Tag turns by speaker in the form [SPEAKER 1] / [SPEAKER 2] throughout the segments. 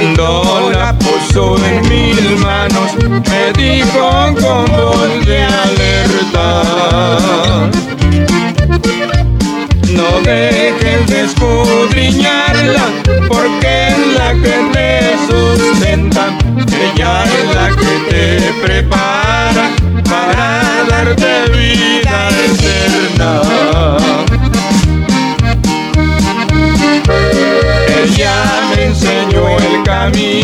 [SPEAKER 1] Cuando la puso en mis manos, me dijo con voz de alerta. No dejes de escudriñarla, porque es la que te sustenta. Ella es la que te prepara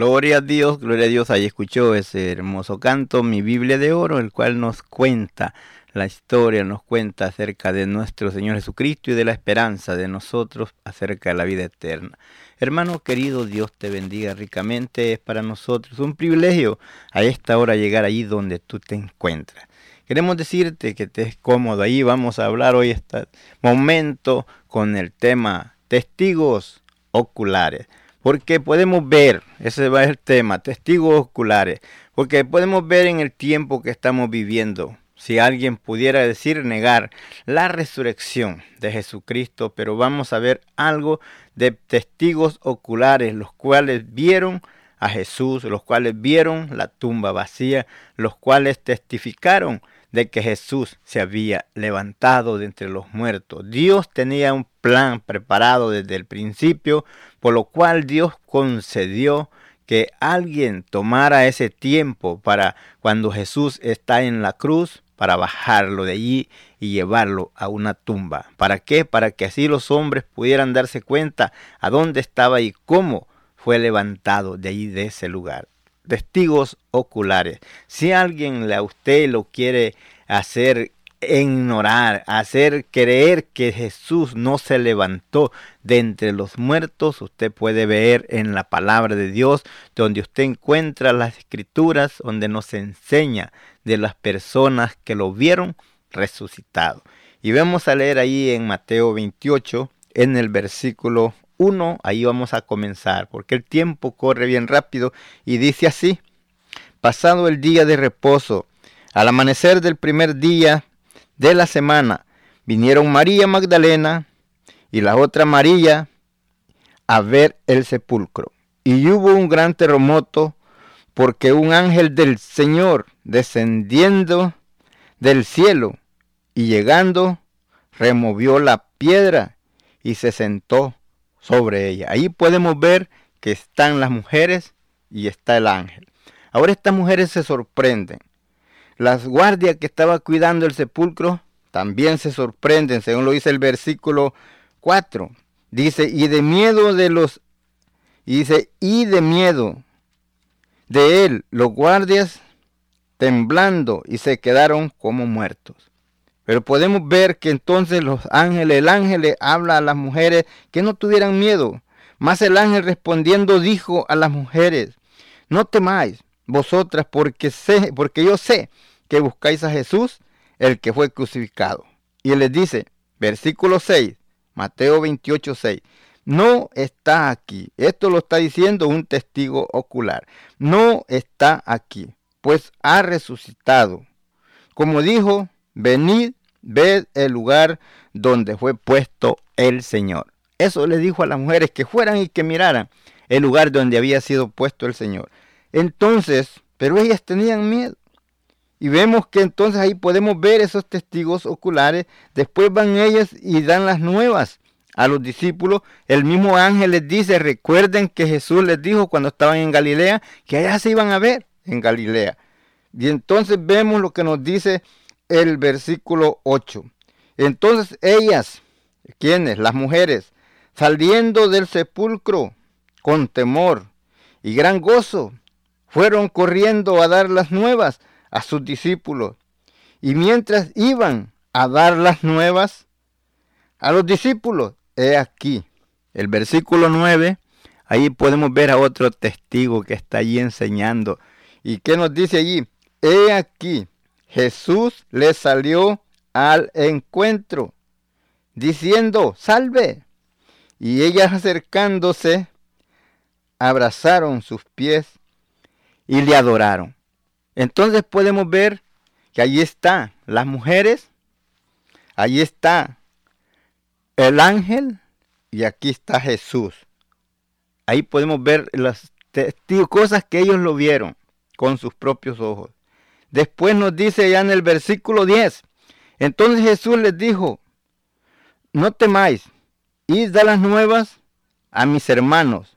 [SPEAKER 2] Gloria a Dios, gloria a Dios. Ahí escuchó ese hermoso canto, mi Biblia de oro, el cual nos cuenta la historia, nos cuenta acerca de nuestro Señor Jesucristo y de la esperanza de nosotros acerca de la vida eterna. Hermano querido, Dios te bendiga ricamente. Es para nosotros un privilegio a esta hora llegar allí donde tú te encuentras. Queremos decirte que te es cómodo. Ahí vamos a hablar hoy este momento con el tema testigos oculares. Porque podemos ver, ese va el tema, testigos oculares. Porque podemos ver en el tiempo que estamos viviendo, si alguien pudiera decir negar la resurrección de Jesucristo, pero vamos a ver algo de testigos oculares, los cuales vieron a Jesús, los cuales vieron la tumba vacía, los cuales testificaron de que Jesús se había levantado de entre los muertos. Dios tenía un plan preparado desde el principio, por lo cual Dios concedió que alguien tomara ese tiempo para cuando Jesús está en la cruz, para bajarlo de allí y llevarlo a una tumba. ¿Para qué? Para que así los hombres pudieran darse cuenta a dónde estaba y cómo fue levantado de allí, de ese lugar testigos oculares. Si alguien a usted lo quiere hacer ignorar, hacer creer que Jesús no se levantó de entre los muertos, usted puede ver en la palabra de Dios, donde usted encuentra las escrituras, donde nos enseña de las personas que lo vieron resucitado. Y vamos a leer ahí en Mateo 28, en el versículo 1, ahí vamos a comenzar, porque el tiempo corre bien rápido y dice así, pasado el día de reposo, al amanecer del primer día de la semana, vinieron María Magdalena y la otra María a ver el sepulcro. Y hubo un gran terremoto porque un ángel del Señor descendiendo del cielo y llegando removió la piedra y se sentó sobre ella. Ahí podemos ver que están las mujeres y está el ángel. Ahora estas mujeres se sorprenden. Las guardias que estaban cuidando el sepulcro también se sorprenden, según lo dice el versículo 4. Dice, y de miedo de los, dice, y de miedo de él, los guardias temblando y se quedaron como muertos. Pero podemos ver que entonces los ángeles, el ángel le habla a las mujeres que no tuvieran miedo. Más el ángel respondiendo dijo a las mujeres, no temáis vosotras porque sé, porque yo sé que buscáis a Jesús, el que fue crucificado. Y él les dice, versículo 6, Mateo 28, 6, no está aquí. Esto lo está diciendo un testigo ocular. No está aquí, pues ha resucitado. Como dijo, venid, ved el lugar donde fue puesto el Señor. Eso le dijo a las mujeres que fueran y que miraran el lugar donde había sido puesto el Señor. Entonces, pero ellas tenían miedo. Y vemos que entonces ahí podemos ver esos testigos oculares. Después van ellas y dan las nuevas a los discípulos. El mismo ángel les dice, recuerden que Jesús les dijo cuando estaban en Galilea, que allá se iban a ver en Galilea. Y entonces vemos lo que nos dice el versículo 8. Entonces ellas, ¿quiénes? Las mujeres, saliendo del sepulcro con temor y gran gozo, fueron corriendo a dar las nuevas a sus discípulos. Y mientras iban a dar las nuevas a los discípulos, he aquí, el versículo 9, ahí podemos ver a otro testigo que está allí enseñando. ¿Y qué nos dice allí? He aquí, Jesús le salió al encuentro, diciendo, salve. Y ellas acercándose, abrazaron sus pies y le adoraron. Entonces podemos ver que allí está las mujeres, allí está el ángel y aquí está Jesús. Ahí podemos ver las cosas que ellos lo vieron con sus propios ojos. Después nos dice ya en el versículo 10. Entonces Jesús les dijo, no temáis, id a las nuevas a mis hermanos,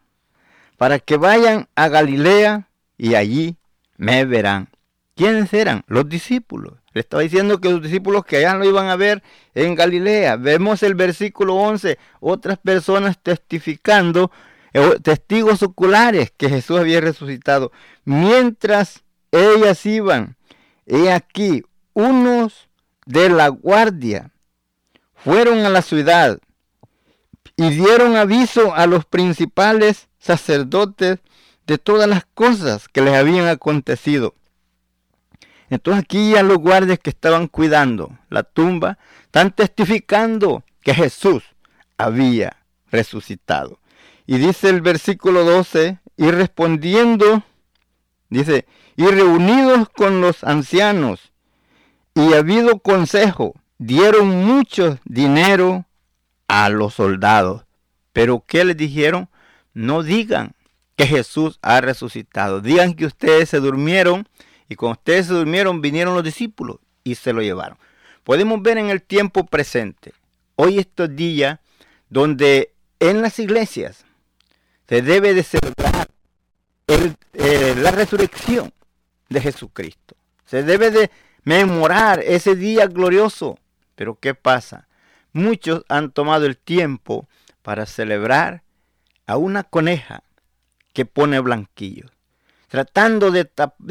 [SPEAKER 2] para que vayan a Galilea y allí me verán. ¿Quiénes eran? Los discípulos. Le estaba diciendo que los discípulos que allá lo iban a ver en Galilea. Vemos el versículo 11, otras personas testificando, eh, testigos oculares que Jesús había resucitado. Mientras ellas iban He aquí, unos de la guardia fueron a la ciudad y dieron aviso a los principales sacerdotes de todas las cosas que les habían acontecido. Entonces aquí ya los guardias que estaban cuidando la tumba están testificando que Jesús había resucitado. Y dice el versículo 12, y respondiendo, dice, y reunidos con los ancianos y habido consejo, dieron mucho dinero a los soldados. Pero ¿qué les dijeron? No digan que Jesús ha resucitado. Digan que ustedes se durmieron y cuando ustedes se durmieron vinieron los discípulos y se lo llevaron. Podemos ver en el tiempo presente, hoy estos días, donde en las iglesias se debe de celebrar eh, la resurrección de Jesucristo. Se debe de memorar ese día glorioso. Pero ¿qué pasa? Muchos han tomado el tiempo para celebrar a una coneja que pone blanquillos, tratando de,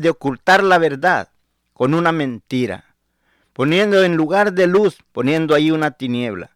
[SPEAKER 2] ocultar la verdad con una mentira, poniendo en lugar de luz, poniendo ahí una tiniebla.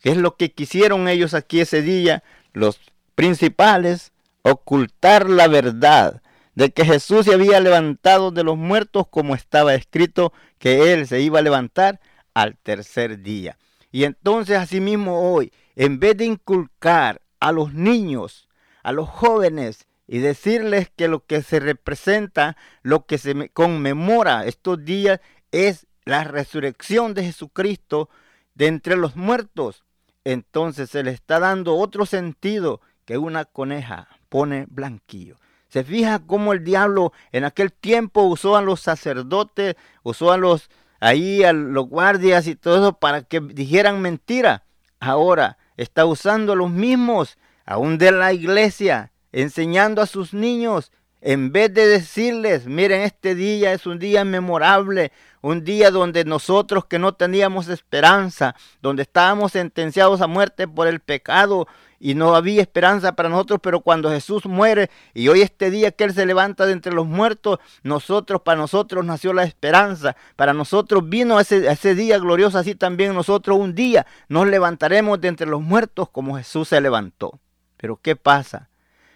[SPEAKER 2] ¿Qué es lo que quisieron ellos aquí ese día? Los principales, ocultar la verdad, de que Jesús se había levantado de los muertos como estaba escrito que Él se iba a levantar al tercer día. Y entonces asimismo hoy, en vez de inculcar a los niños, a los jóvenes, y decirles que lo que se representa, lo que se conmemora estos días es la resurrección de Jesucristo de entre los muertos, entonces se le está dando otro sentido que una coneja pone blanquillo. Se fija cómo el diablo en aquel tiempo usó a los sacerdotes, usó a los ahí a los guardias y todo eso para que dijeran mentira. Ahora está usando a los mismos, aún de la iglesia, enseñando a sus niños En vez de decirles, miren, este día es un día memorable, un día donde nosotros que no teníamos esperanza, donde estábamos sentenciados a muerte por el pecado y no había esperanza para nosotros, pero cuando Jesús muere y hoy este día que Él se levanta de entre los muertos, nosotros, para nosotros nació la esperanza, para nosotros vino ese, ese día glorioso, así también nosotros un día nos levantaremos de entre los muertos como Jesús se levantó. Pero ¿qué pasa?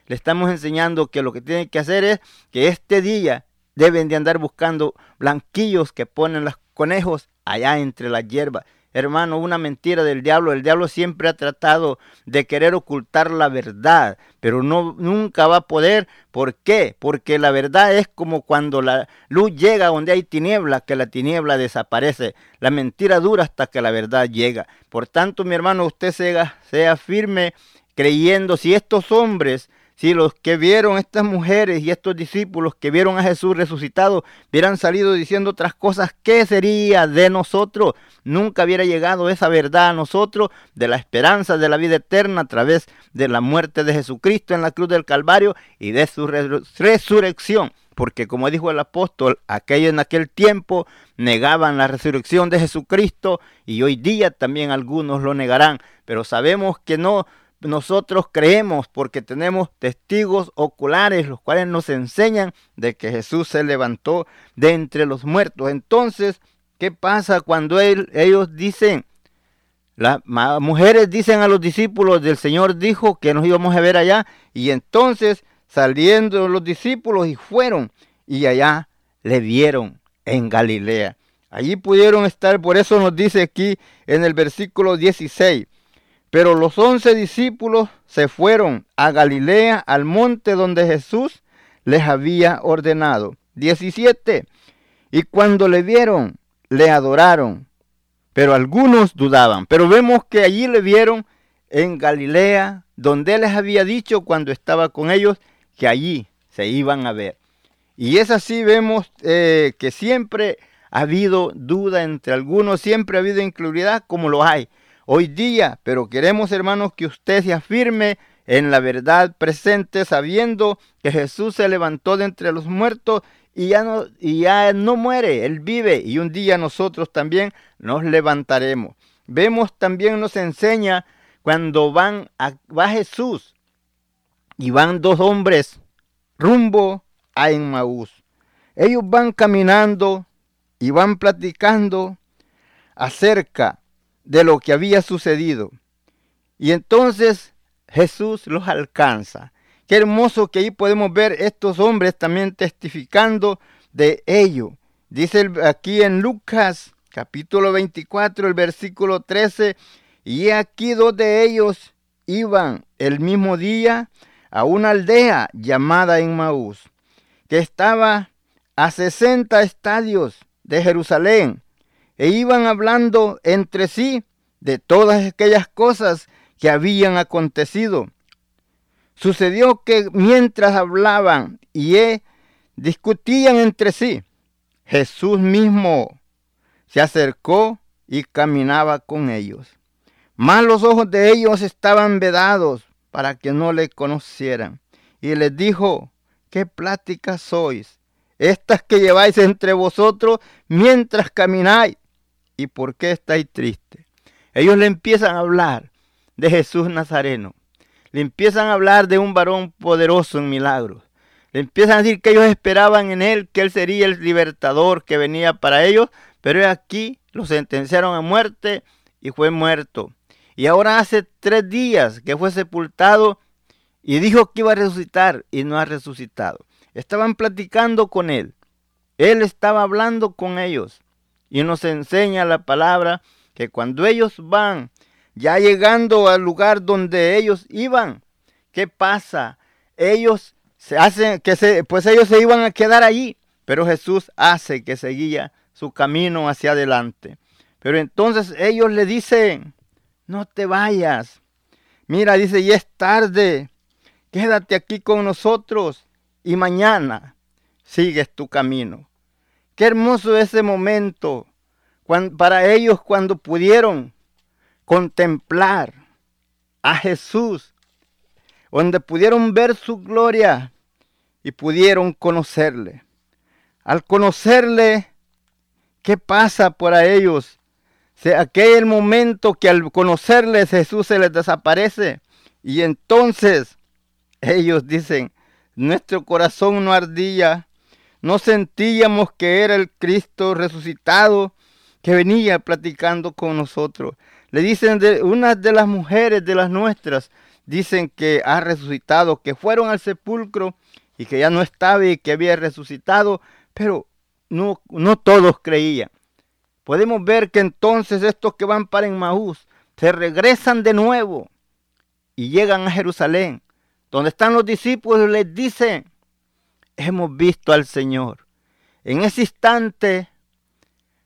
[SPEAKER 2] Le estamos enseñando que lo que tienen que hacer es que este día deben de andar buscando blanquillos que ponen los conejos allá entre las hierbas. Hermano, una mentira del diablo. El diablo siempre ha tratado de querer ocultar la verdad, pero no nunca va a poder. ¿Por qué? Porque la verdad es como cuando la luz llega donde hay tiniebla, que la tiniebla desaparece. La mentira dura hasta que la verdad llega. Por tanto, mi hermano, usted sea, sea firme creyendo si estos hombres si los que vieron estas mujeres y estos discípulos que vieron a Jesús resucitado hubieran salido diciendo otras cosas, ¿qué sería de nosotros? Nunca hubiera llegado esa verdad a nosotros de la esperanza de la vida eterna a través de la muerte de Jesucristo en la cruz del Calvario y de su resurrección. Porque como dijo el apóstol, aquellos en aquel tiempo negaban la resurrección de Jesucristo y hoy día también algunos lo negarán. Pero sabemos que no nosotros creemos porque tenemos testigos oculares, los cuales nos enseñan de que Jesús se levantó de entre los muertos. Entonces, ¿qué pasa cuando ellos dicen, las mujeres dicen a los discípulos del Señor dijo que nos íbamos a ver allá y entonces saliendo los discípulos y fueron y allá le vieron en Galilea. Allí pudieron estar, por eso nos dice aquí en el versículo 16, pero los once discípulos se fueron a Galilea, al monte donde Jesús les había ordenado. 17. Y cuando le vieron, le adoraron, pero algunos dudaban. Pero vemos que allí le vieron en Galilea, donde él les había dicho cuando estaba con ellos que allí se iban a ver. Y es así, vemos eh, que siempre ha habido duda entre algunos, siempre ha habido incredulidad como lo hay hoy día, pero queremos hermanos que usted se afirme en la verdad presente, sabiendo que Jesús se levantó de entre los muertos y ya no, muere, Él vive y un día nosotros también nos levantaremos. Vemos también nos enseña cuando van a, va Jesús y van dos hombres rumbo a Emmaús. Ellos van caminando y van platicando acerca de lo que había sucedido. Y entonces Jesús los alcanza. Qué hermoso que ahí podemos ver estos hombres también testificando de ello. Dice aquí en Lucas capítulo 24, el versículo 13, y aquí dos de ellos iban el mismo día a una aldea llamada Emmaús, que estaba a 60 estadios de Jerusalén, e iban hablando entre sí de todas aquellas cosas que habían acontecido. Sucedió que mientras hablaban y e discutían entre sí, Jesús mismo se acercó y caminaba con ellos. Mas los ojos de ellos estaban vedados para que no le conocieran. Y les dijo, ¿qué pláticas sois? Estas que lleváis entre vosotros mientras camináis. ¿Y por qué estáis tristes? Ellos le empiezan a hablar de Jesús Nazareno. Le empiezan a hablar de un varón poderoso en milagros. Le empiezan a decir que ellos esperaban en él, que él sería el libertador que venía para ellos, pero aquí lo sentenciaron a muerte y fue muerto. Y ahora hace tres días que fue sepultado y dijo que iba a resucitar y no ha resucitado. Estaban platicando con él. Él estaba hablando con ellos. Y nos enseña la palabra que cuando ellos van, ya llegando al lugar donde ellos iban, ¿qué pasa? Ellos se hacen que se, pues ellos se iban a quedar allí, pero Jesús hace que seguía su camino hacia adelante. Pero entonces ellos le dicen, no te vayas. Mira, dice, y es tarde, quédate aquí con nosotros y mañana sigues tu camino. Qué hermoso ese momento para ellos cuando pudieron contemplar a Jesús, donde pudieron ver su gloria y pudieron conocerle. Al conocerle, ¿qué pasa para ellos? sea, aquel momento que al conocerle Jesús se les desaparece y entonces ellos dicen, nuestro corazón no ardía, no sentíamos que era el Cristo resucitado que venía platicando con nosotros. Le dicen de una de las mujeres de las nuestras, dicen que ha resucitado, que fueron al sepulcro y que ya no estaba y que había resucitado, pero no, todos creían. Podemos ver que entonces estos que van para Emmaús se regresan de nuevo y llegan a Jerusalén, donde están los discípulos y les dicen, hemos visto al Señor. En ese instante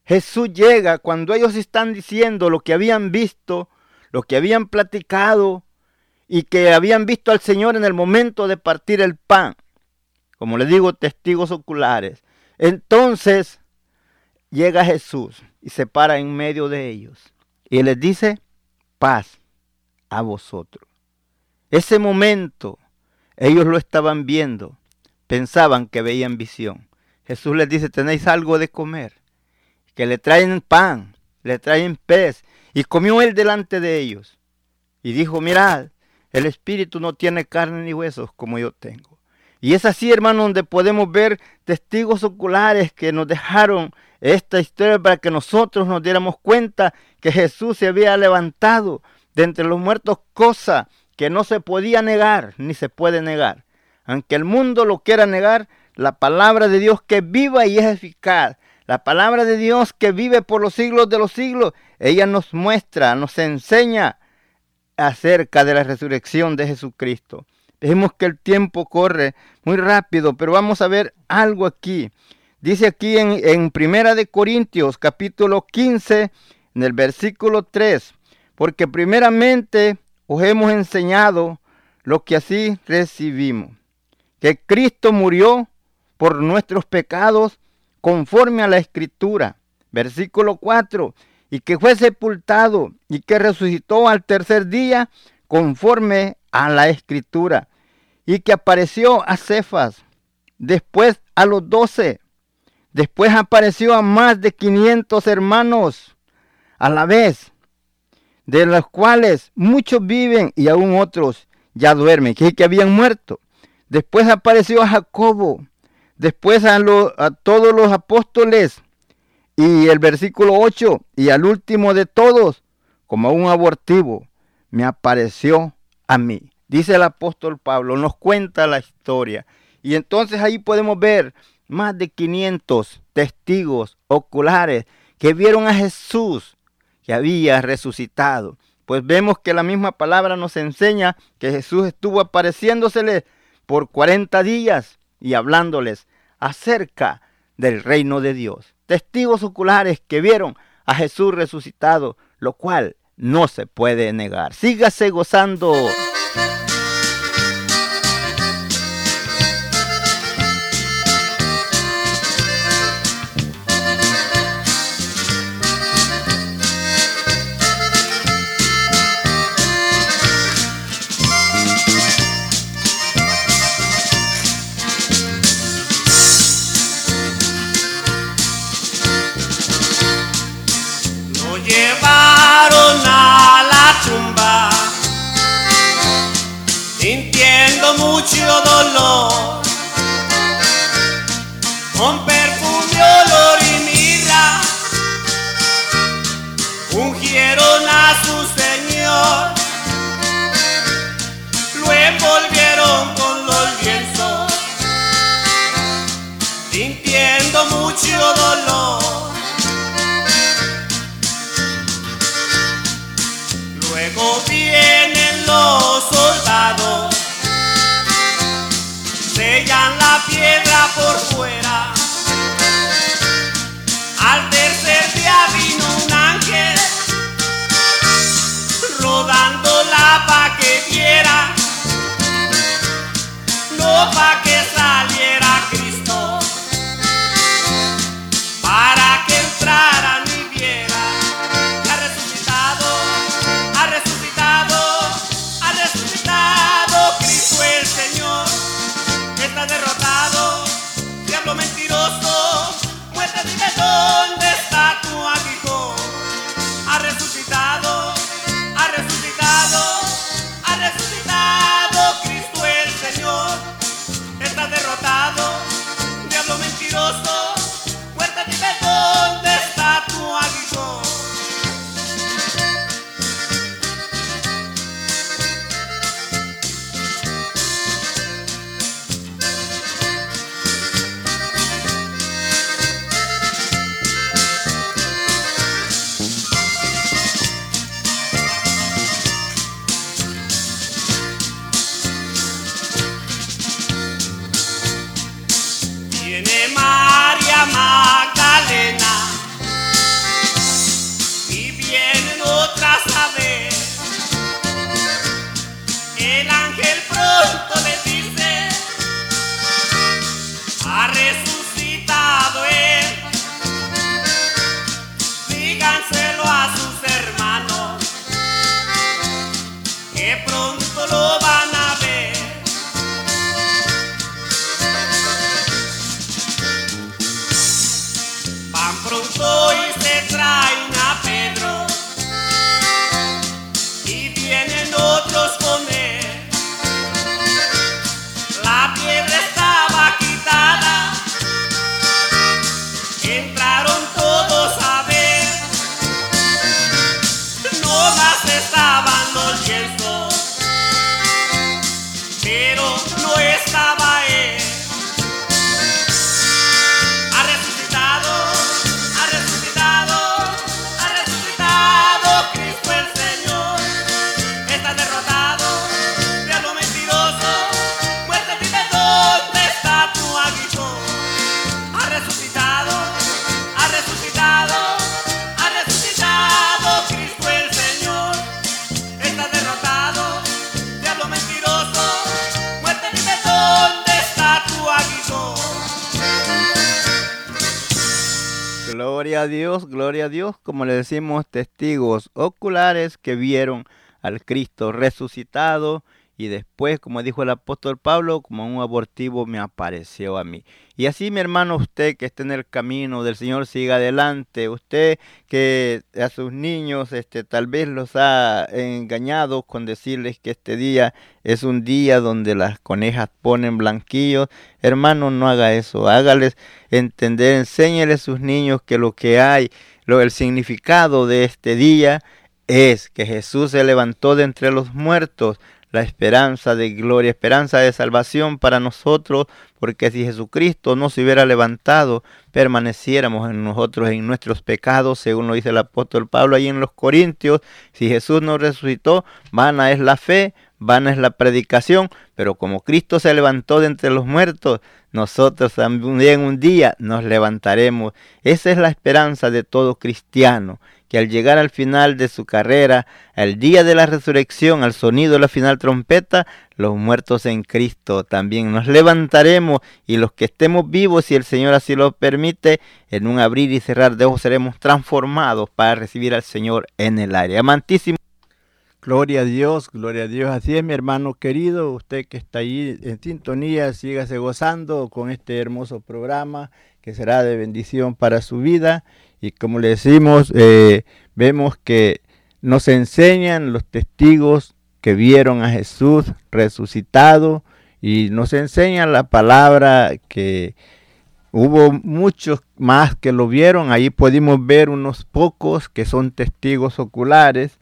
[SPEAKER 2] Jesús llega cuando ellos están diciendo lo que habían visto, lo que habían platicado y que habían visto al Señor en el momento de partir el pan. Como les digo, testigos oculares. Entonces llega Jesús y se para en medio de ellos y les dice, paz a vosotros. Ese momento ellos lo estaban viendo, pensaban que veían visión. Jesús les dice, tenéis algo de comer, que le traen pan, le traen pez, y comió él delante de ellos. Y dijo, mirad, el espíritu no tiene carne ni huesos como yo tengo. Y es así, hermano, donde podemos ver testigos oculares que nos dejaron esta historia para que nosotros nos diéramos cuenta que Jesús se había levantado de entre los muertos, cosa que no se podía negar ni se puede negar. Aunque el mundo lo quiera negar, la palabra de Dios que viva y es eficaz, la palabra de Dios que vive por los siglos de los siglos, ella nos muestra, nos enseña acerca de la resurrección de Jesucristo. Vemos que el tiempo corre muy rápido, pero vamos a ver algo aquí. Dice aquí en, en Primera de Corintios capítulo 15, en el versículo 3, porque primeramente os hemos enseñado lo que así recibimos, que Cristo murió por nuestros pecados conforme a la escritura. Versículo 4, y que fue sepultado y que resucitó al tercer día conforme a la escritura, y que apareció a Cefas, después a los doce, Después apareció a más de 500 hermanos a la vez, de los cuales muchos viven y aún otros ya duermen, que, que habían muerto. Después apareció a Jacobo, después a, a todos los apóstoles, y el versículo 8, y al último de todos, como un abortivo, me apareció a mí. Dice el apóstol Pablo, nos cuenta la historia. Y entonces ahí podemos ver más de 500 testigos oculares que vieron a Jesús que había resucitado. Pues vemos que la misma palabra nos enseña que Jesús estuvo apareciéndosele por 40 días y hablándoles acerca del reino de Dios. Testigos oculares que vieron a Jesús resucitado, lo cual no se puede negar. Sígase gozando.
[SPEAKER 3] Mucho dolor, con perfume, olor y mirra, ungieron a su Señor, lo envolvieron con los lienzos, sintiendo mucho dolor.
[SPEAKER 2] Como le decimos, testigos oculares que vieron al Cristo resucitado y después, como dijo el apóstol Pablo, como un abortivo me apareció a mí. Y así, mi hermano, usted que está en el camino del Señor, siga adelante. Usted que a sus niños este, tal vez los ha engañado con decirles que este día es un día donde las conejas ponen blanquillos. Hermano, no haga eso. Hágales entender, enséñele a sus niños que lo que hay, lo, el significado de este día es que Jesús se levantó de entre los muertos la esperanza de gloria, esperanza de salvación para nosotros, porque si Jesucristo no se hubiera levantado, permaneciéramos en nosotros en nuestros pecados, según lo dice el apóstol Pablo ahí en los Corintios. Si Jesús no resucitó, vana es la fe, vana es la predicación, pero como Cristo se levantó de entre los muertos, nosotros también un día nos levantaremos. Esa es la esperanza de todo cristiano que al llegar al final de su carrera, al día de la resurrección, al sonido de la final trompeta, los muertos en Cristo también nos levantaremos y los que estemos vivos, si el Señor así lo permite, en un abrir y cerrar de ojos seremos transformados para recibir al Señor en el aire. Amantísimo. Gloria a Dios, gloria a Dios. Así es, mi hermano querido, usted que está ahí en sintonía, sígase gozando con este hermoso programa que será de bendición para su vida y como le decimos, eh, vemos que nos enseñan los testigos que vieron a Jesús resucitado y nos enseñan la palabra que hubo muchos más que lo vieron. Ahí pudimos ver unos pocos que son testigos oculares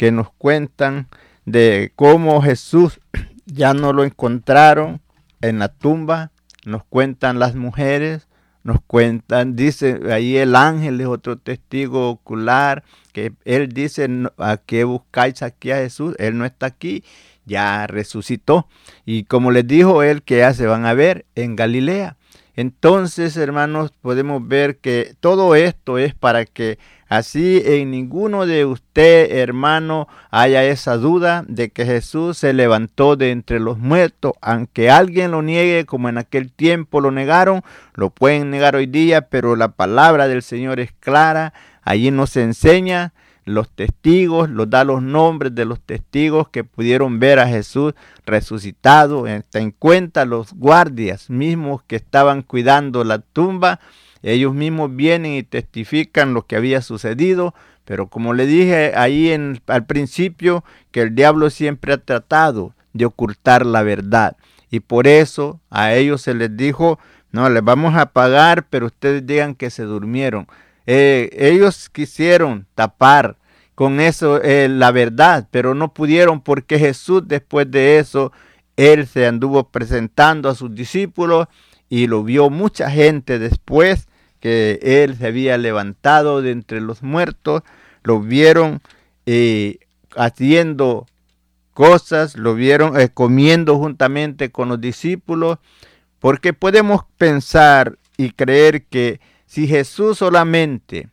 [SPEAKER 2] que nos cuentan de cómo Jesús ya no lo encontraron en la tumba. Nos cuentan las mujeres nos cuentan, dice ahí el ángel es otro testigo ocular, que él dice, ¿a qué buscáis aquí a Jesús? Él no está aquí, ya resucitó. Y como les dijo él, que ya se van a ver en Galilea. Entonces, hermanos, podemos ver que todo esto es para que así en ninguno de usted, hermano, haya esa duda de que Jesús se levantó de entre los muertos. Aunque alguien lo niegue, como en aquel tiempo lo negaron, lo pueden negar hoy día, pero la palabra del Señor es clara. Allí nos enseña los testigos, los da los nombres de los testigos que pudieron ver a Jesús resucitado. En cuenta los guardias mismos que estaban cuidando la tumba. Ellos mismos vienen y testifican lo que había sucedido. Pero como le dije ahí al principio, que el diablo siempre ha tratado de ocultar la verdad. Y por eso a ellos se les dijo, no, les vamos a pagar, pero ustedes digan que se durmieron. Eh, ellos quisieron tapar con eso eh, la verdad, pero no pudieron porque Jesús después de eso, él se anduvo presentando a sus discípulos y lo vio mucha gente después que él se había levantado de entre los muertos, lo vieron eh, haciendo cosas, lo vieron comiendo juntamente con los discípulos, porque podemos pensar y creer que si Jesús solamente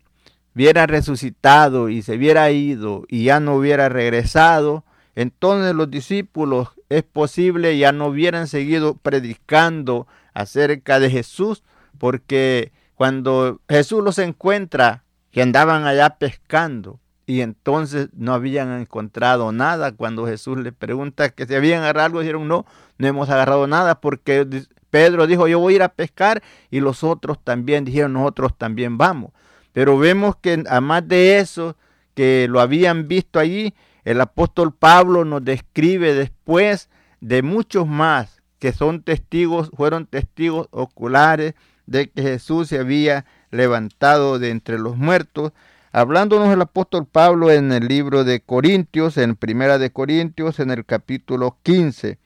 [SPEAKER 2] hubiera resucitado y se hubiera ido y ya no hubiera regresado, entonces los discípulos es posible ya no hubieran seguido predicando acerca de Jesús, porque cuando Jesús los encuentra que andaban allá pescando y entonces no habían encontrado nada. Cuando Jesús les pregunta que si habían agarrado algo, dijeron no, no hemos agarrado nada porque Pedro dijo yo voy a ir a pescar y los otros también dijeron nosotros también vamos. Pero vemos que además de eso, que lo habían visto allí, el apóstol Pablo nos describe después de muchos más que son testigos, fueron testigos oculares de que Jesús se había levantado de entre los muertos hablándonos el apóstol Pablo en el libro de Corintios, en Primera de Corintios, en el capítulo 15.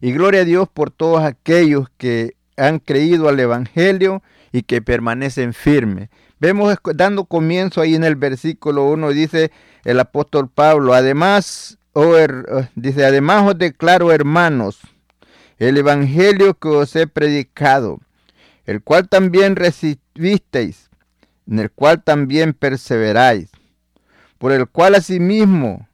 [SPEAKER 2] Y gloria a Dios por todos aquellos que han creído al Evangelio y que permanecen firmes. Vemos dando comienzo ahí en el versículo 1, dice el apóstol Pablo, además, oh, dice, además os declaro hermanos, el Evangelio que os he predicado, el cual también recibisteis en el cual también perseveráis, por el cual asimismo,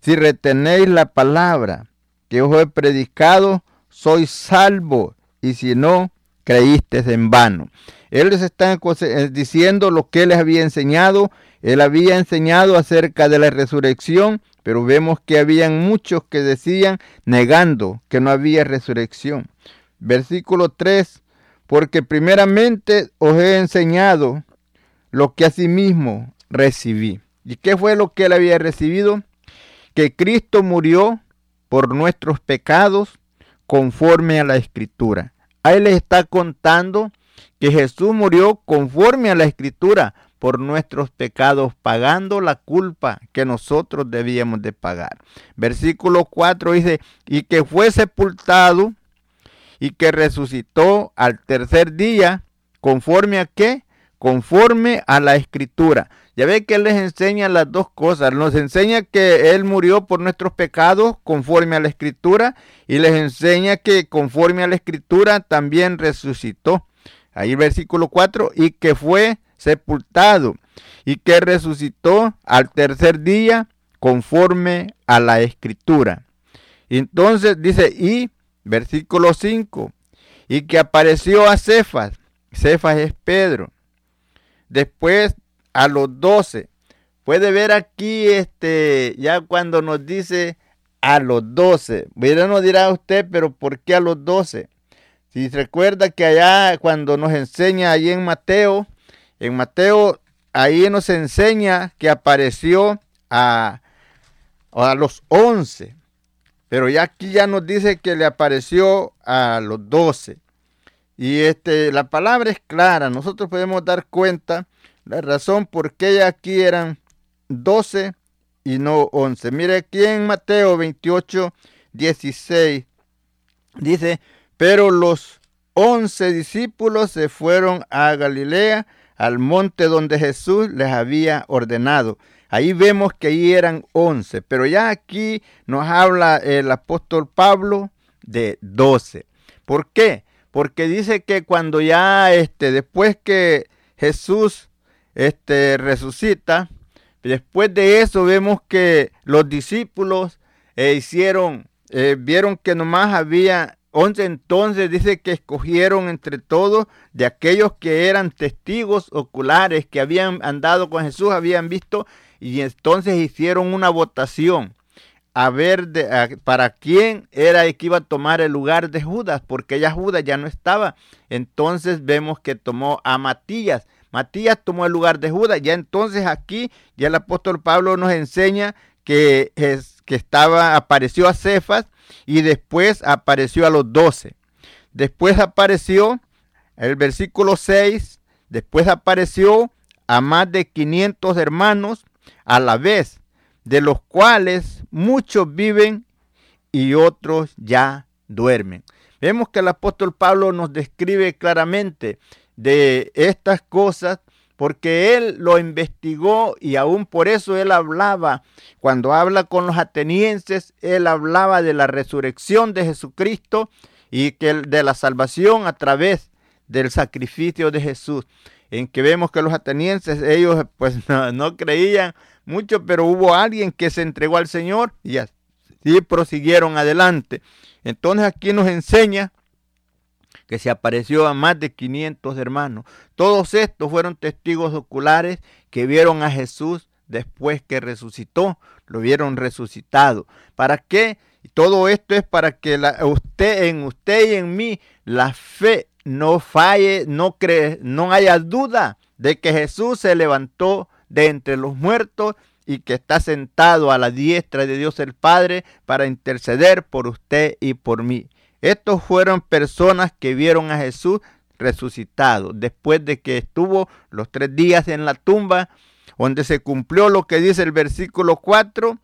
[SPEAKER 2] si retenéis la palabra que os he predicado, sois salvo, y si no, creísteis en vano. Él les está eh, diciendo lo que les había enseñado. Él había enseñado acerca de la resurrección, pero vemos que habían muchos que decían negando que no había resurrección. Versículo 3, porque primeramente os he enseñado lo que asimismo recibí. ¿Y qué fue lo que él había recibido? Que Cristo murió por nuestros pecados conforme a la escritura. Ahí les está contando que Jesús murió conforme a la escritura por nuestros pecados, pagando la culpa que nosotros debíamos de pagar. Versículo 4 dice, y que fue sepultado y que resucitó al tercer día, conforme a qué? conforme a la escritura. Ya ve que Él les enseña las dos cosas. Nos enseña que Él murió por nuestros pecados conforme a la escritura y les enseña que conforme a la escritura también resucitó. Ahí versículo 4, y que fue sepultado y que resucitó al tercer día conforme a la escritura. Entonces dice, y versículo 5, y que apareció a Cefas. Cefas es Pedro Después a los 12. Puede ver aquí, este, ya cuando nos dice a los 12. Bueno, no dirá usted, pero ¿por qué a los 12? Si recuerda que allá cuando nos enseña ahí en Mateo, en Mateo ahí nos enseña que apareció a, a los 11. Pero ya aquí ya nos dice que le apareció a los 12. Y este, la palabra es clara, nosotros podemos dar cuenta la razón por qué aquí eran 12 y no 11. Mire aquí en Mateo 28, 16, dice, pero los 11 discípulos se fueron a Galilea, al monte donde Jesús les había ordenado. Ahí vemos que ahí eran 11, pero ya aquí nos habla el apóstol Pablo de 12. ¿Por qué? porque dice que cuando ya este después que Jesús este resucita, después de eso vemos que los discípulos eh, hicieron eh, vieron que nomás había 11 entonces dice que escogieron entre todos de aquellos que eran testigos oculares que habían andado con Jesús, habían visto y entonces hicieron una votación a ver para quién era el que iba a tomar el lugar de Judas, porque ya Judas ya no estaba. Entonces vemos que tomó a Matías. Matías tomó el lugar de Judas. Ya entonces aquí ya el apóstol Pablo nos enseña que, es, que estaba, apareció a Cefas y después apareció a los doce. Después apareció el versículo 6, después apareció a más de 500 hermanos a la vez de los cuales muchos viven y otros ya duermen. Vemos que el apóstol Pablo nos describe claramente de estas cosas porque él lo investigó y aún por eso él hablaba, cuando habla con los atenienses, él hablaba de la resurrección de Jesucristo y que de la salvación a través del sacrificio de Jesús, en que vemos que los atenienses, ellos pues no, no creían mucho, pero hubo alguien que se entregó al Señor y así prosiguieron adelante. Entonces aquí nos enseña que se apareció a más de 500 hermanos. Todos estos fueron testigos oculares que vieron a Jesús después que resucitó, lo vieron resucitado. ¿Para qué? Todo esto es para que usted, en usted y en mí, la fe no falle, no cree, no haya duda de que Jesús se levantó de entre los muertos y que está sentado a la diestra de Dios el Padre para interceder por usted y por mí. Estos fueron personas que vieron a Jesús resucitado después de que estuvo los tres días en la tumba, donde se cumplió lo que dice el versículo 4,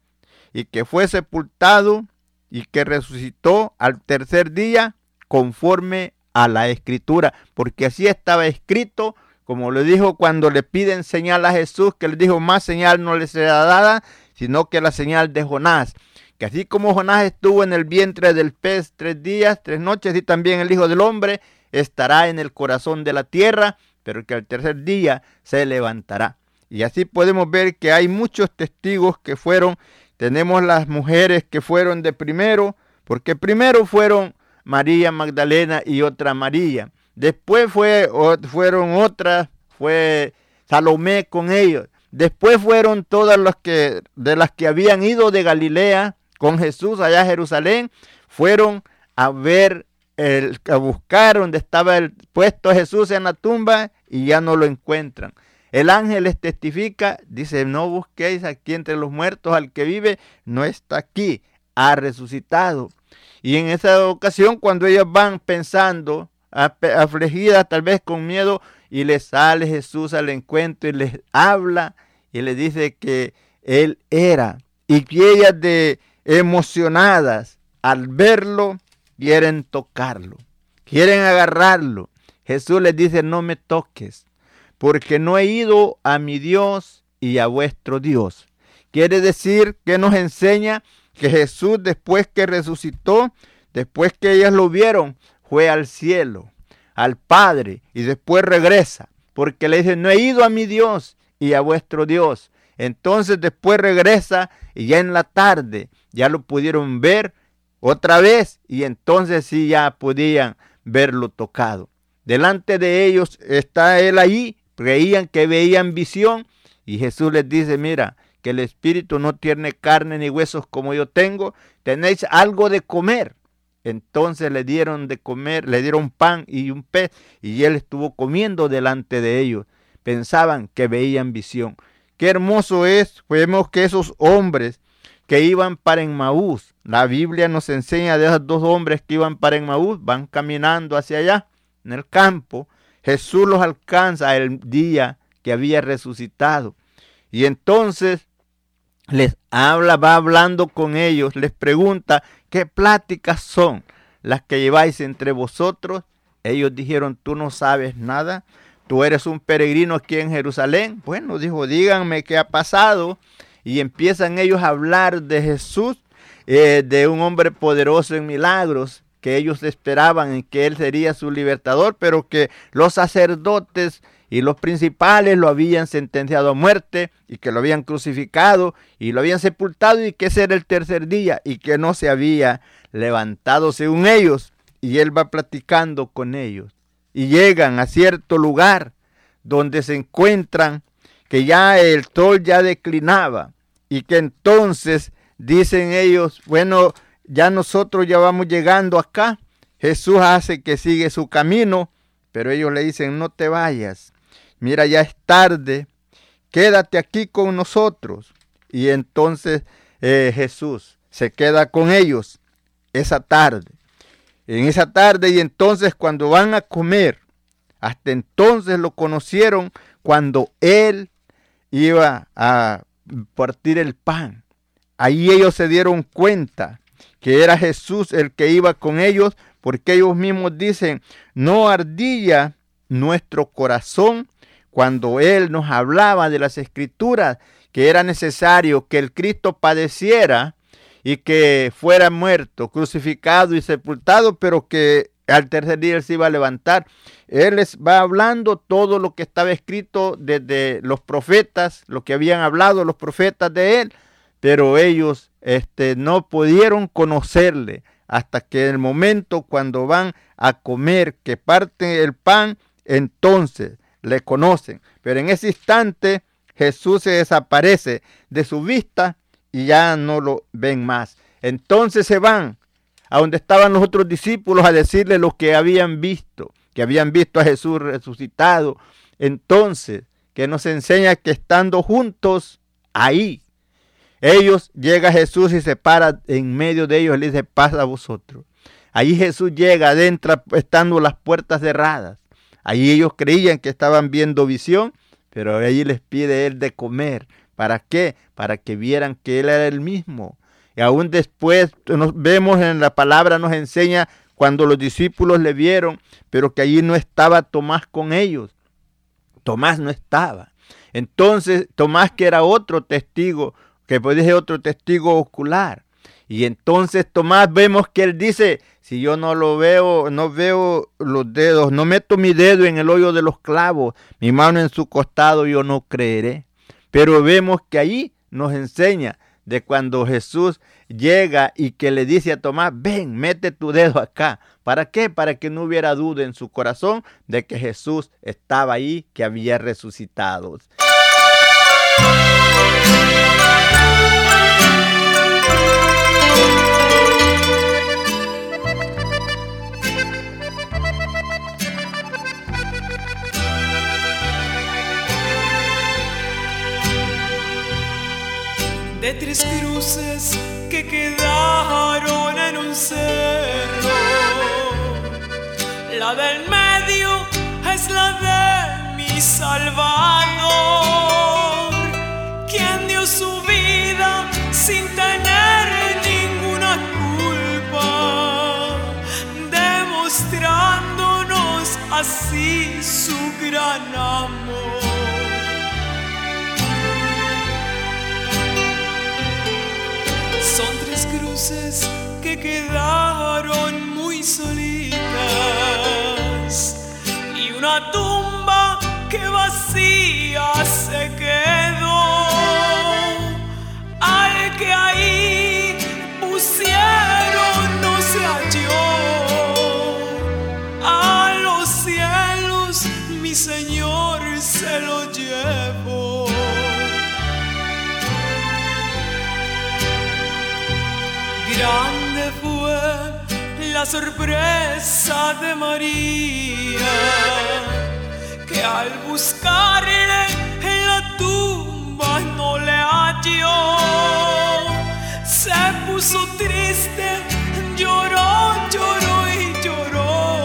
[SPEAKER 2] y que fue sepultado y que resucitó al tercer día conforme a la escritura, porque así estaba escrito, como le dijo cuando le piden señal a Jesús, que le dijo más señal no le será dada, sino que la señal de Jonás. Que así como Jonás estuvo en el vientre del pez tres días, tres noches, y también el Hijo del Hombre estará en el corazón de la tierra, pero que al tercer día se levantará. Y así podemos ver que hay muchos testigos que fueron tenemos las mujeres que fueron de primero, porque primero fueron María Magdalena y otra María. Después fue, fueron otras, fue Salomé con ellos. Después fueron todas las que, de las que habían ido de Galilea con Jesús allá a Jerusalén, fueron a ver, el, a buscar donde estaba el puesto Jesús en la tumba y ya no lo encuentran. El ángel les testifica, dice, no busquéis aquí entre los muertos al que vive, no está aquí, ha resucitado. Y en esa ocasión, cuando ellos van pensando, afligidas, tal vez con miedo, y les sale Jesús al encuentro y les habla y les dice que Él era. Y que ellas de emocionadas al verlo, quieren tocarlo, quieren agarrarlo. Jesús les dice, no me toques, porque no he ido a mi Dios y a vuestro Dios. Quiere decir que nos enseña que Jesús después que resucitó, después que ellas lo vieron, fue al cielo, al Padre, y después regresa, porque le dice, no he ido a mi Dios y a vuestro Dios. Entonces después regresa y ya en la tarde ya lo pudieron ver otra vez y entonces sí ya podían verlo tocado. Delante de ellos está él ahí creían que veían visión y Jesús les dice, mira, que el espíritu no tiene carne ni huesos como yo tengo, tenéis algo de comer. Entonces le dieron de comer, le dieron pan y un pez y él estuvo comiendo delante de ellos. Pensaban que veían visión. Qué hermoso es, vemos que esos hombres que iban para Enmaús, la Biblia nos enseña de esos dos hombres que iban para Enmaús, van caminando hacia allá en el campo Jesús los alcanza el día que había resucitado. Y entonces les habla, va hablando con ellos, les pregunta qué pláticas son las que lleváis entre vosotros. Ellos dijeron, tú no sabes nada, tú eres un peregrino aquí en Jerusalén. Bueno, dijo, díganme qué ha pasado. Y empiezan ellos a hablar de Jesús, eh, de un hombre poderoso en milagros, que ellos esperaban en que él sería su libertador, pero que los sacerdotes y los principales lo habían sentenciado a muerte y que lo habían crucificado y lo habían sepultado y que ese era el tercer día y que no se había levantado según ellos. Y él va platicando con ellos y llegan a cierto lugar donde se encuentran que ya el sol ya declinaba y que entonces dicen ellos, bueno, ya nosotros ya vamos llegando acá. Jesús hace que sigue su camino, pero ellos le dicen, no te vayas. Mira, ya es tarde, quédate aquí con nosotros. Y entonces eh, Jesús se queda con ellos esa tarde. En esa tarde y entonces cuando van a comer, hasta entonces lo conocieron cuando él iba a partir el pan. Ahí ellos se dieron cuenta que era Jesús el que iba con ellos, porque ellos mismos dicen, no ardilla nuestro corazón cuando Él nos hablaba de las escrituras, que era necesario que el Cristo padeciera y que fuera muerto, crucificado y sepultado, pero que al tercer día se iba a levantar. Él les va hablando todo lo que estaba escrito desde los profetas, lo que habían hablado los profetas de Él, pero ellos este, no pudieron conocerle hasta que el momento cuando van a comer, que parten el pan, entonces le conocen. Pero en ese instante Jesús se desaparece de su vista y ya no lo ven más. Entonces se van a donde estaban los otros discípulos a decirle lo que habían visto, que habían visto a Jesús resucitado. Entonces, que nos enseña que estando juntos ahí, ellos llega Jesús y se para en medio de ellos y le dice, pasa a vosotros. Ahí Jesús llega adentro estando las puertas cerradas. Ahí ellos creían que estaban viendo visión, pero allí les pide él de comer. ¿Para qué? Para que vieran que él era el mismo. Y aún después nos vemos en la palabra, nos enseña cuando los discípulos le vieron, pero que allí no estaba Tomás con ellos. Tomás no estaba. Entonces Tomás, que era otro testigo, que puede ser otro testigo ocular. Y entonces Tomás vemos que él dice, si yo no lo veo, no veo los dedos, no meto mi dedo en el hoyo de los clavos, mi mano en su costado, yo no creeré. Pero vemos que ahí nos enseña de cuando Jesús llega y que le dice a Tomás, ven, mete tu dedo acá. ¿Para qué? Para que no hubiera duda en su corazón de que Jesús estaba ahí, que había resucitado.
[SPEAKER 3] de tres cruces que quedaron en un cerro. La del medio es la de mi Salvador, quien dio su vida sin tener ninguna culpa, demostrándonos así su gran amor. Cruces que quedaron muy solitas y una tumba que vacía se quedó. Al que ahí pusieron no se halló. A los cielos mi Señor se lo llevó. Grande fue la sorpresa de María, que al buscarle en la tumba no le halló. Se puso triste, lloró, lloró y lloró.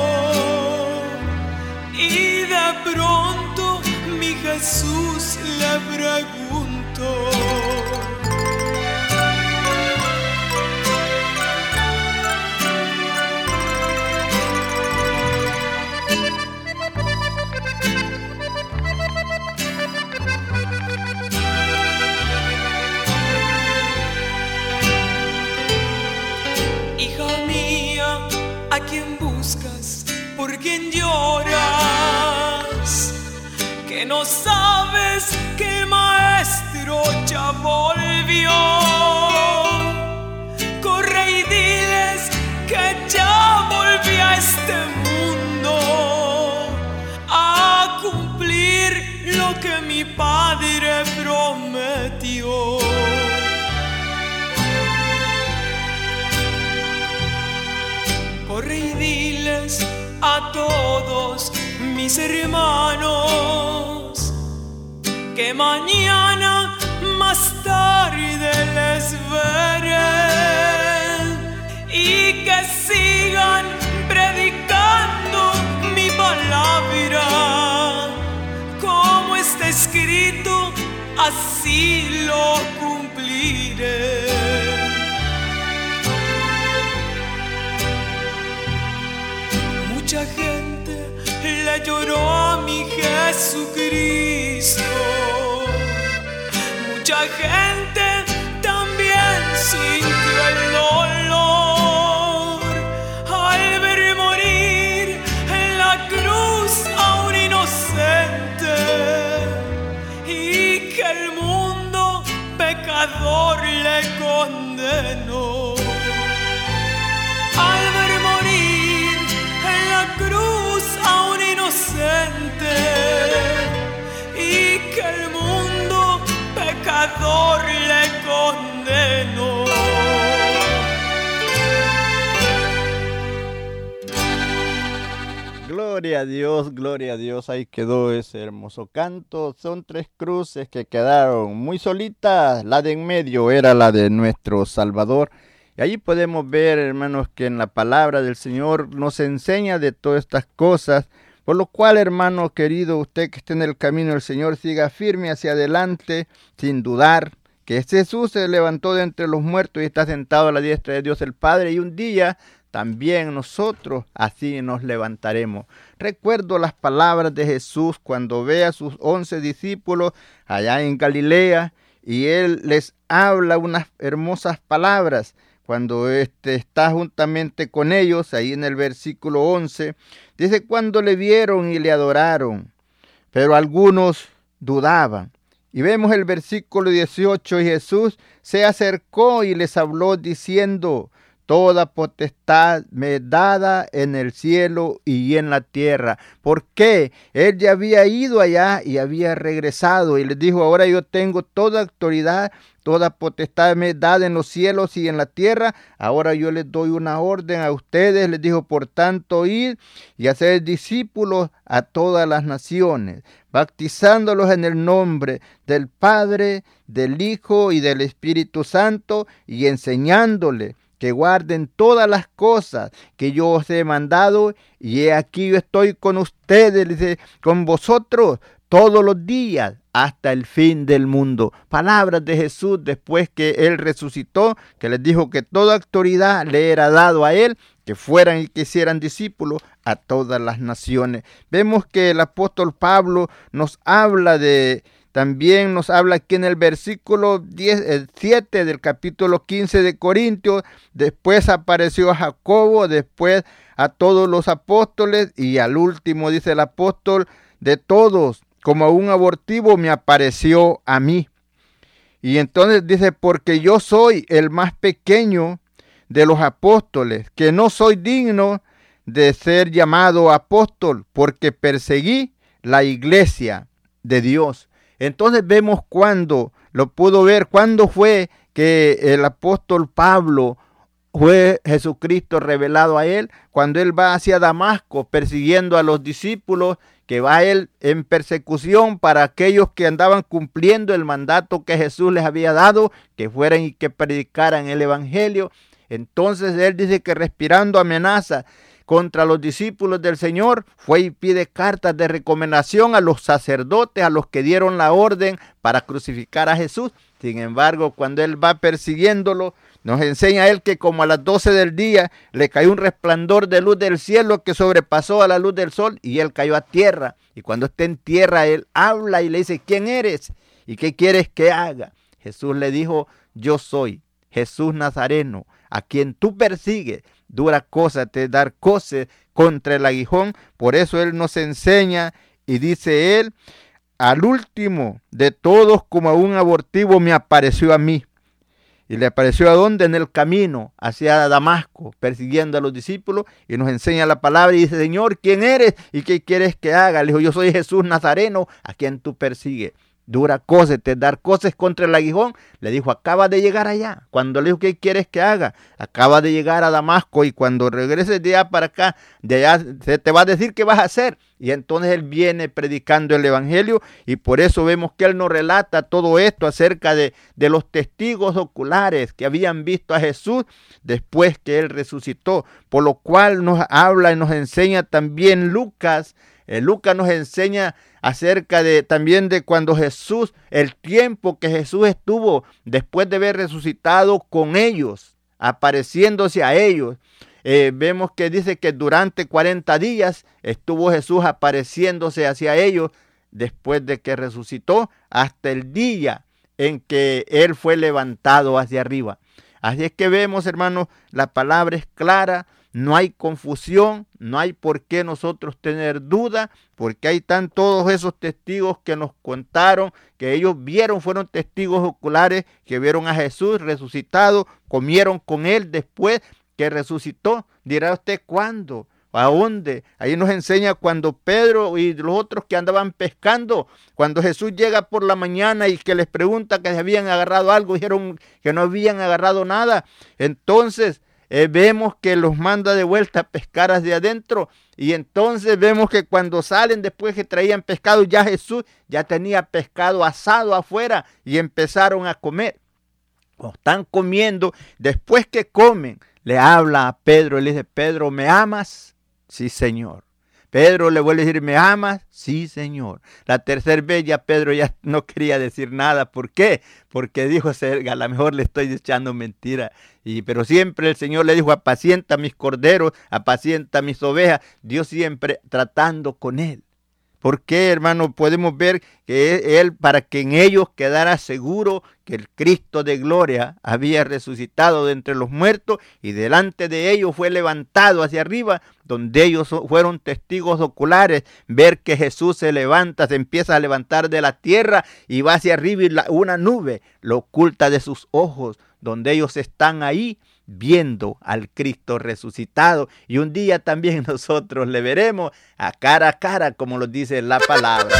[SPEAKER 3] Y de pronto mi Jesús le preguntó. Ya volvió. Corre y diles que ya volví a este mundo a cumplir lo que mi padre prometió. Corre y diles a todos mis hermanos que mañana tarde les veré y que sigan predicando mi palabra como está escrito así lo cumpliré. Mucha gente le lloró a mi Jesucristo. Mucha gente también sintió el dolor al ver morir en la cruz a un inocente y que el mundo pecador le condenó.
[SPEAKER 2] Gloria a Dios, gloria a Dios, ahí quedó ese hermoso canto. Son tres cruces que quedaron muy solitas. La de en medio era la de nuestro Salvador. Y allí podemos ver, hermanos, que en la palabra del Señor nos enseña de todas estas cosas por lo cual, hermano querido, usted que esté en el camino del Señor, siga firme hacia adelante, sin dudar, que Jesús se levantó de entre los muertos y está sentado a la diestra de Dios el Padre. Y un día también nosotros así nos levantaremos. Recuerdo las palabras de Jesús cuando ve a sus once discípulos allá en Galilea y él les habla unas hermosas palabras cuando este está juntamente con ellos, ahí en el versículo 11, dice cuando le vieron y le adoraron, pero algunos dudaban. Y vemos el versículo 18, y Jesús se acercó y les habló diciendo, Toda potestad me dada en el cielo y en la tierra. ¿Por qué? Él ya había ido allá y había regresado y les dijo, ahora yo tengo toda autoridad, toda potestad me dada en los cielos y en la tierra. Ahora yo les doy una orden a ustedes. Les dijo, por tanto, ir y hacer discípulos a todas las naciones, bautizándolos en el nombre del Padre, del Hijo y del Espíritu Santo y enseñándoles que guarden todas las cosas que yo os he mandado, y he aquí yo estoy con ustedes, con vosotros todos los días hasta el fin del mundo. Palabras de Jesús después que él resucitó, que les dijo que toda autoridad le era dado a él, que fueran y que hicieran discípulos a todas las naciones. Vemos que el apóstol Pablo nos habla de también nos habla aquí en el versículo 10, 7 del capítulo 15 de Corintios. Después apareció a Jacobo, después a todos los apóstoles y al último dice el apóstol de todos, como un abortivo me apareció a mí. Y entonces dice, porque yo soy el más pequeño de los apóstoles, que no soy digno de ser llamado apóstol, porque perseguí la iglesia de Dios. Entonces vemos cuando, lo pudo ver, cuando fue que el apóstol Pablo fue Jesucristo revelado a él, cuando él va hacia Damasco persiguiendo a los discípulos, que va él en persecución para aquellos que andaban cumpliendo el mandato que Jesús les había dado, que fueran y que predicaran el Evangelio. Entonces él dice que respirando amenaza contra los discípulos del Señor, fue y pide cartas de recomendación a los sacerdotes, a los que dieron la orden para crucificar a Jesús. Sin embargo, cuando él va persiguiéndolo, nos enseña él que como a las 12 del día le cayó un resplandor de luz del cielo que sobrepasó a la luz del sol y él cayó a tierra. Y cuando está en tierra, él habla y le dice, ¿quién eres? ¿Y qué quieres que haga? Jesús le dijo, yo soy Jesús Nazareno, a quien tú persigues dura cosa te dar cosas contra el aguijón. Por eso Él nos enseña y dice Él, al último de todos como a un abortivo me apareció a mí. Y le apareció a dónde? En el camino hacia Damasco, persiguiendo a los discípulos. Y nos enseña la palabra y dice, Señor, ¿quién eres? ¿Y qué quieres que haga? Le dijo, yo soy Jesús Nazareno, a quien tú persigues dura cosa, te dar cosas contra el aguijón. Le dijo, acaba de llegar allá. Cuando le dijo, ¿qué quieres que haga? Acaba de llegar a Damasco y cuando regreses de allá para acá, de allá se te va a decir qué vas a hacer. Y entonces él viene predicando el Evangelio y por eso vemos que él nos relata todo esto acerca de, de los testigos oculares que habían visto a Jesús después que él resucitó. Por lo cual nos habla y nos enseña también Lucas. Eh, Lucas nos enseña acerca de también de cuando Jesús, el tiempo que Jesús estuvo después de haber resucitado con ellos, apareciéndose a ellos. Eh, vemos que dice que durante 40 días estuvo Jesús apareciéndose hacia ellos después de que resucitó hasta el día en que Él fue levantado hacia arriba. Así es que vemos, hermanos, la palabra es clara, no hay confusión, no hay por qué nosotros tener duda, porque ahí están todos esos testigos que nos contaron, que ellos vieron, fueron testigos oculares, que vieron a Jesús resucitado, comieron con él después que resucitó. Dirá usted cuándo, a dónde. Ahí nos enseña cuando Pedro y los otros que andaban pescando, cuando Jesús llega por la mañana y que les pregunta que habían agarrado algo, dijeron que no habían agarrado nada. Entonces eh, vemos que los manda de vuelta a pescar hacia adentro. Y entonces vemos que cuando salen después que traían pescado, ya Jesús ya tenía pescado asado afuera y empezaron a comer. Están comiendo, después que comen, le habla a Pedro y le dice, Pedro, ¿me amas? Sí, Señor. Pedro le vuelve a decir, ¿me amas? Sí, Señor. La tercera vez ya Pedro ya no quería decir nada. ¿Por qué? Porque dijo, a lo mejor le estoy echando mentira. Y, pero siempre el Señor le dijo, apacienta mis corderos, apacienta mis ovejas. Dios siempre tratando con él. ¿Por qué, hermano? Podemos ver que Él, para que en ellos quedara seguro que el Cristo de gloria había resucitado de entre los muertos y delante de ellos fue levantado hacia arriba, donde ellos fueron testigos oculares, ver que Jesús se levanta, se empieza a levantar de la tierra y va hacia arriba y una nube lo oculta de sus ojos, donde ellos están ahí viendo al Cristo resucitado y un día también nosotros le veremos a cara a cara como lo dice la palabra.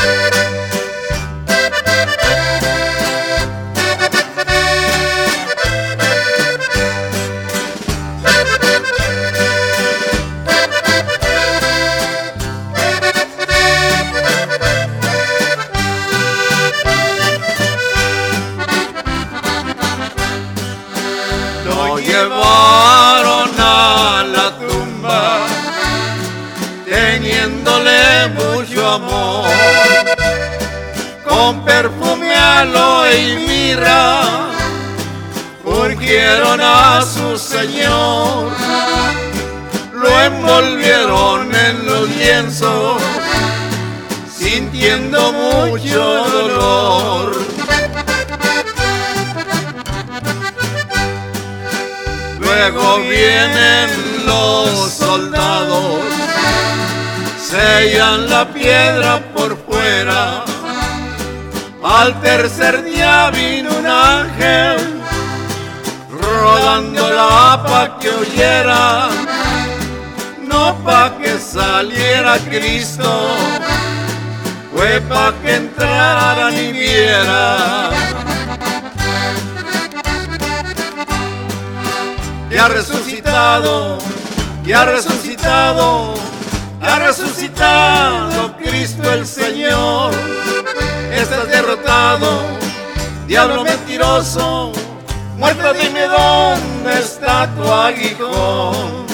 [SPEAKER 4] Con perfume, aloe y mirra, urgieron a su Señor, lo envolvieron en los lienzos, sintiendo mucho dolor. Luego vienen los soldados, sellan la piedra por fuera. Al tercer día vino un ángel, rodando la pa' que oyera, no pa' que saliera Cristo, fue pa' que entrara y viera. que ha resucitado, que ha resucitado, ha resucitado Cristo el Señor. Estás derrotado, diablo mentiroso, muerto dime dónde está tu aguijón.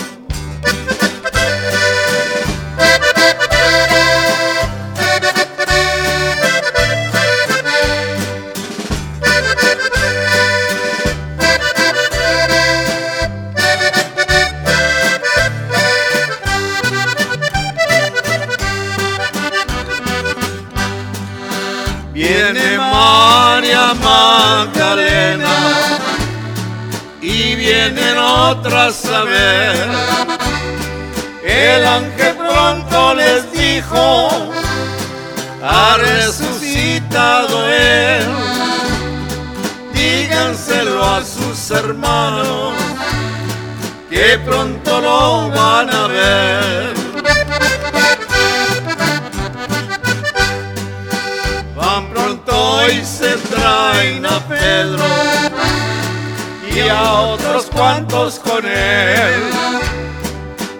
[SPEAKER 4] A ver. El ángel pronto les dijo, ha resucitado él. Díganselo a sus hermanos, que pronto lo van a ver. Van pronto y se traen a Pedro y a con él.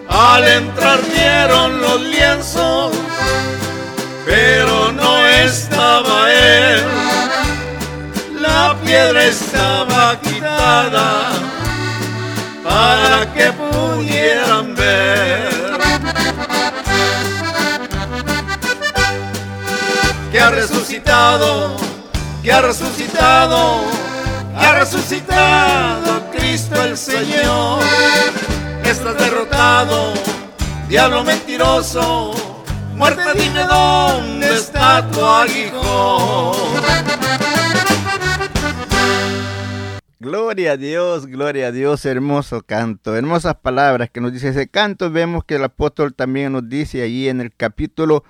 [SPEAKER 4] Al entrar vieron los lienzos, pero no estaba él. La piedra estaba quitada para que pudieran ver. Que ha resucitado, que ha resucitado ha resucitado el Señor. Estás derrotado, diablo mentiroso. Muerte, dime dónde está tu aguijón.
[SPEAKER 2] Gloria a Dios, gloria a Dios, hermoso canto, hermosas palabras que nos dice ese canto. Vemos que el apóstol también nos dice allí en el capítulo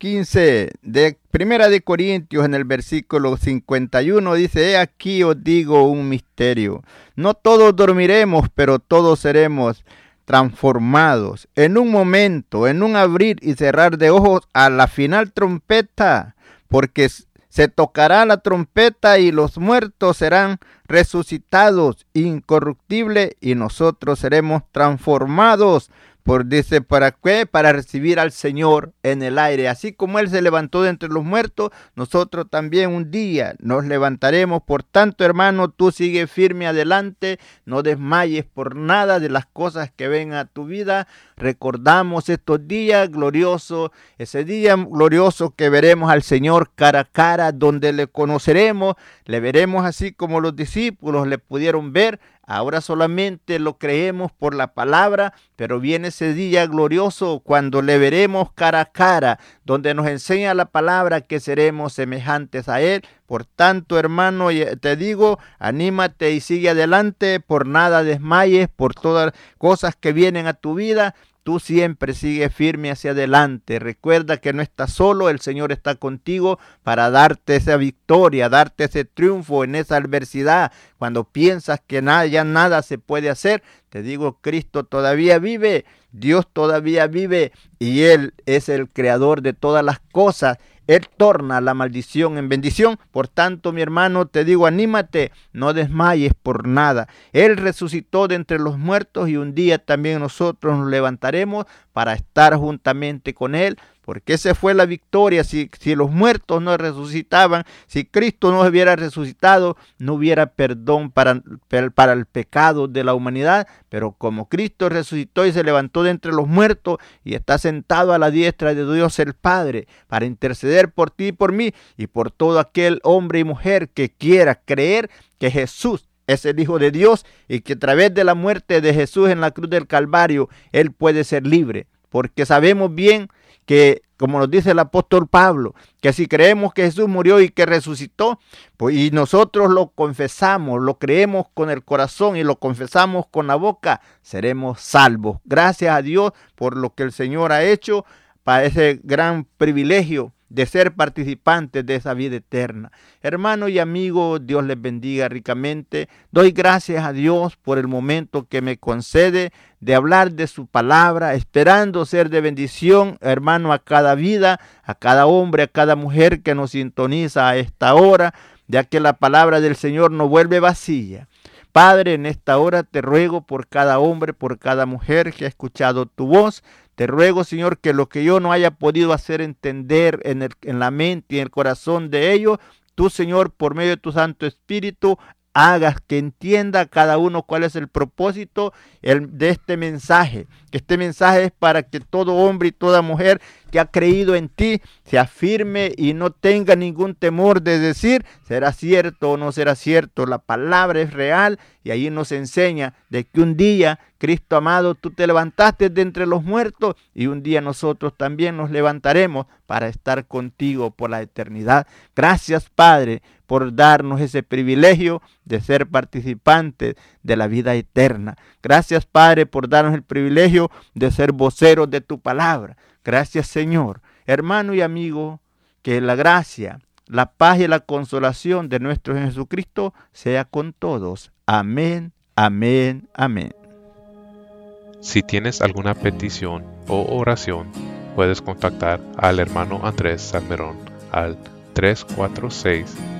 [SPEAKER 2] 15 de Primera de Corintios en el versículo 51 dice, he aquí os digo un misterio. No todos dormiremos, pero todos seremos transformados en un momento, en un abrir y cerrar de ojos a la final trompeta, porque se tocará la trompeta y los muertos serán resucitados incorruptible y nosotros seremos transformados dice, ¿para qué? Para recibir al Señor en el aire. Así como Él se levantó de entre los muertos, nosotros también un día nos levantaremos. Por tanto, hermano, tú sigue firme adelante, no desmayes por nada de las cosas que ven a tu vida. Recordamos estos días gloriosos, ese día glorioso que veremos al Señor cara a cara, donde le conoceremos, le veremos así como los discípulos le pudieron ver Ahora solamente lo creemos por la palabra, pero viene ese día glorioso cuando le veremos cara a cara, donde nos enseña la palabra que seremos semejantes a Él. Por tanto, hermano, te digo, anímate y sigue adelante, por nada desmayes, por todas cosas que vienen a tu vida. Tú siempre sigue firme hacia adelante. Recuerda que no estás solo, el Señor está contigo para darte esa victoria, darte ese triunfo en esa adversidad. Cuando piensas que nada, ya nada se puede hacer, te digo, Cristo todavía vive, Dios todavía vive y Él es el creador de todas las cosas él torna la maldición en bendición. Por tanto, mi hermano, te digo, anímate, no desmayes por nada. Él resucitó de entre los muertos y un día también nosotros nos levantaremos para estar juntamente con Él porque esa fue la victoria. Si, si, los muertos no resucitaban, si Cristo no hubiera resucitado, no hubiera perdón para, para el pecado de la humanidad. Pero como Cristo resucitó y se levantó de entre los muertos y está sentado a la diestra de Dios el Padre para interceder por ti y por mí y por todo aquel hombre y mujer que quiera creer que Jesús es el Hijo de Dios y que a través de la muerte de Jesús en la cruz del Calvario, Él puede ser libre. Porque sabemos bien que, como nos dice el apóstol Pablo, que si creemos que Jesús murió y que resucitó, pues y nosotros lo confesamos, lo creemos con el corazón y lo confesamos con la boca, seremos salvos. Gracias a Dios por lo que el Señor ha hecho para ese gran privilegio de ser participantes de esa vida eterna. Hermano y amigo, Dios les bendiga ricamente. Doy gracias a Dios por el momento que me concede de hablar de su palabra, esperando ser de bendición, hermano, a cada vida, a cada hombre, a cada mujer que nos sintoniza a esta hora, ya que la palabra del Señor no vuelve vacía. Padre, en esta hora te ruego por cada hombre, por cada mujer que ha escuchado tu voz, te ruego, Señor, que lo que yo no haya podido hacer entender en, el, la mente y en el corazón de ellos, tú, Señor, por medio de tu Santo Espíritu, hagas que entienda cada uno cuál es el propósito de este mensaje. Que este mensaje es para que todo hombre y toda mujer que ha creído en ti se afirme y no tenga ningún temor de decir, será cierto o no será cierto. La palabra es real y ahí nos enseña de que un día, Cristo amado, tú te levantaste de entre los muertos y un día nosotros también nos levantaremos para estar contigo por la eternidad. Gracias, Padre, por darnos ese privilegio de ser participantes de la vida eterna. Gracias, Padre, por darnos el privilegio de ser voceros de tu palabra. Gracias, Señor. Hermano y amigo, que la gracia, la paz y la consolación de nuestro Jesucristo sea con todos. Amén, amén, amén.
[SPEAKER 5] Si tienes alguna petición o oración, puedes contactar al hermano Andrés Salmerón al 346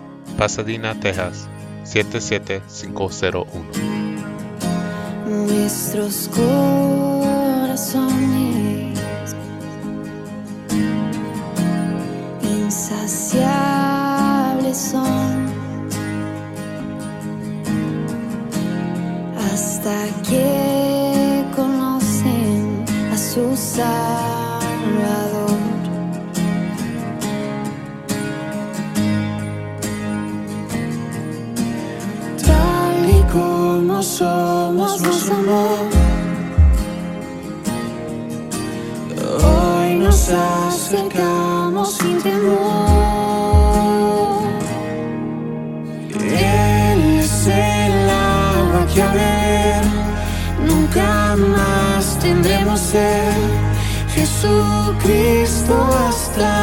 [SPEAKER 5] Pasadena, Texas 77501.
[SPEAKER 6] Nuestros corazones
[SPEAKER 7] somos los amor. Hoy nos acercamos sin temor. Él es el agua que a ver, nunca más tendremos ser. Jesucristo basta,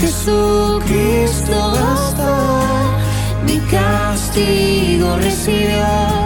[SPEAKER 7] Jesucristo basta, mi castigo recibió